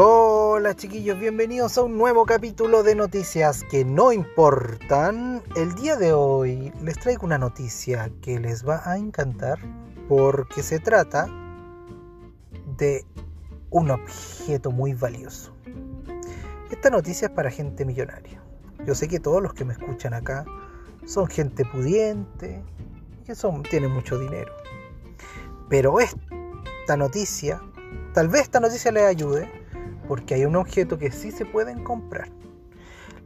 Hola chiquillos, bienvenidos a un nuevo capítulo de noticias que no importan. El día de hoy les traigo una noticia que les va a encantar porque se trata de un objeto muy valioso. Esta noticia es para gente millonaria. Yo sé que todos los que me escuchan acá son gente pudiente, que son, tienen mucho dinero. Pero esta noticia, tal vez esta noticia les ayude porque hay un objeto que sí se pueden comprar.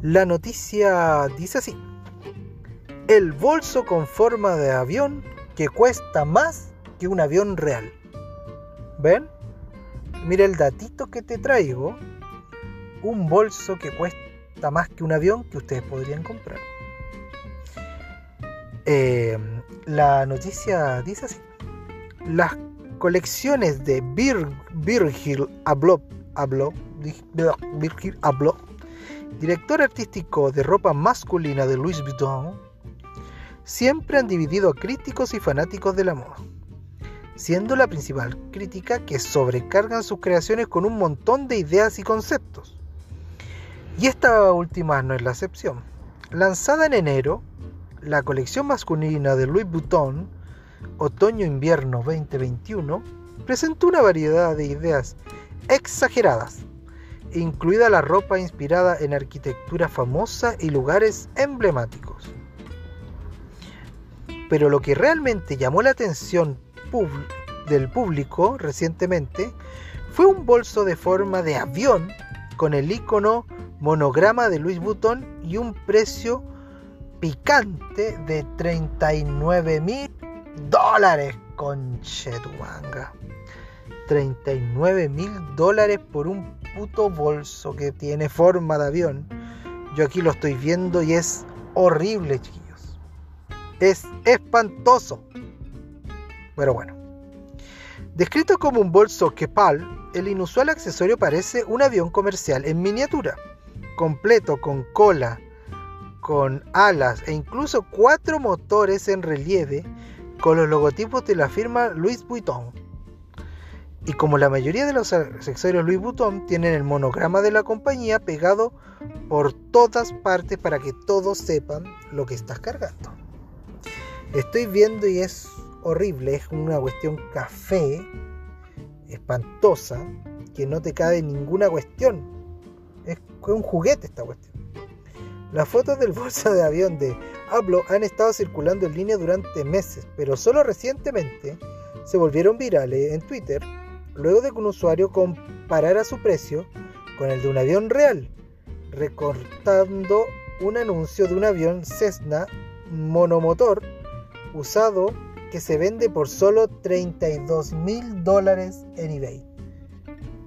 La noticia dice así. El bolso con forma de avión que cuesta más que un avión real. ¿Ven? Mira el datito que te traigo. Un bolso que cuesta más que un avión que ustedes podrían comprar. Eh, la noticia dice así. Las colecciones de Virgil Abloh habló, Virgil habló, director artístico de ropa masculina de Louis Vuitton, siempre han dividido a críticos y fanáticos de la moda, siendo la principal crítica que sobrecargan sus creaciones con un montón de ideas y conceptos. Y esta última no es la excepción. Lanzada en enero, la colección masculina de Louis Vuitton, Otoño-Invierno 2021, presentó una variedad de ideas exageradas, incluida la ropa inspirada en arquitectura famosa y lugares emblemáticos. Pero lo que realmente llamó la atención del público recientemente fue un bolso de forma de avión con el icono monograma de Louis Vuitton y un precio picante de 39 mil dólares. Conche tu manga. 39 mil dólares por un puto bolso que tiene forma de avión. Yo aquí lo estoy viendo y es horrible, chiquillos. Es espantoso. Pero bueno. Descrito como un bolso Kepal, el inusual accesorio parece un avión comercial en miniatura, completo con cola, con alas e incluso cuatro motores en relieve con los logotipos de la firma Louis Vuitton. Y como la mayoría de los accesorios Louis Vuitton tienen el monograma de la compañía pegado por todas partes para que todos sepan lo que estás cargando. Estoy viendo y es horrible, es una cuestión café, espantosa, que no te cabe ninguna cuestión. Es un juguete esta cuestión. Las fotos del bolso de avión de Hablo han estado circulando en línea durante meses, pero solo recientemente se volvieron virales en Twitter luego de que un usuario comparara su precio con el de un avión real, recortando un anuncio de un avión Cessna monomotor usado que se vende por solo 32 mil dólares en eBay.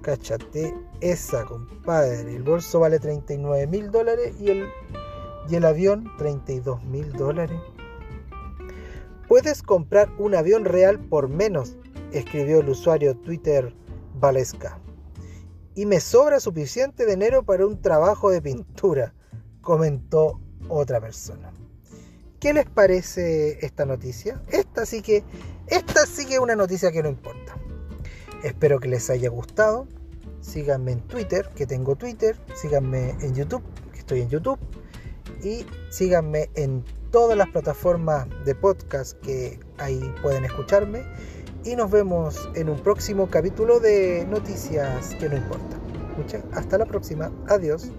Cáchate esa, compadre. El bolso vale 39 mil dólares y el, y el avión 32 mil dólares. Puedes comprar un avión real por menos escribió el usuario Twitter Valesca. Y me sobra suficiente dinero para un trabajo de pintura, comentó otra persona. ¿Qué les parece esta noticia? Esta sí que, esta sí que es una noticia que no importa. Espero que les haya gustado. Síganme en Twitter, que tengo Twitter. Síganme en YouTube, que estoy en YouTube. Y síganme en todas las plataformas de podcast que ahí pueden escucharme y nos vemos en un próximo capítulo de Noticias que no importa. hasta la próxima. Adiós.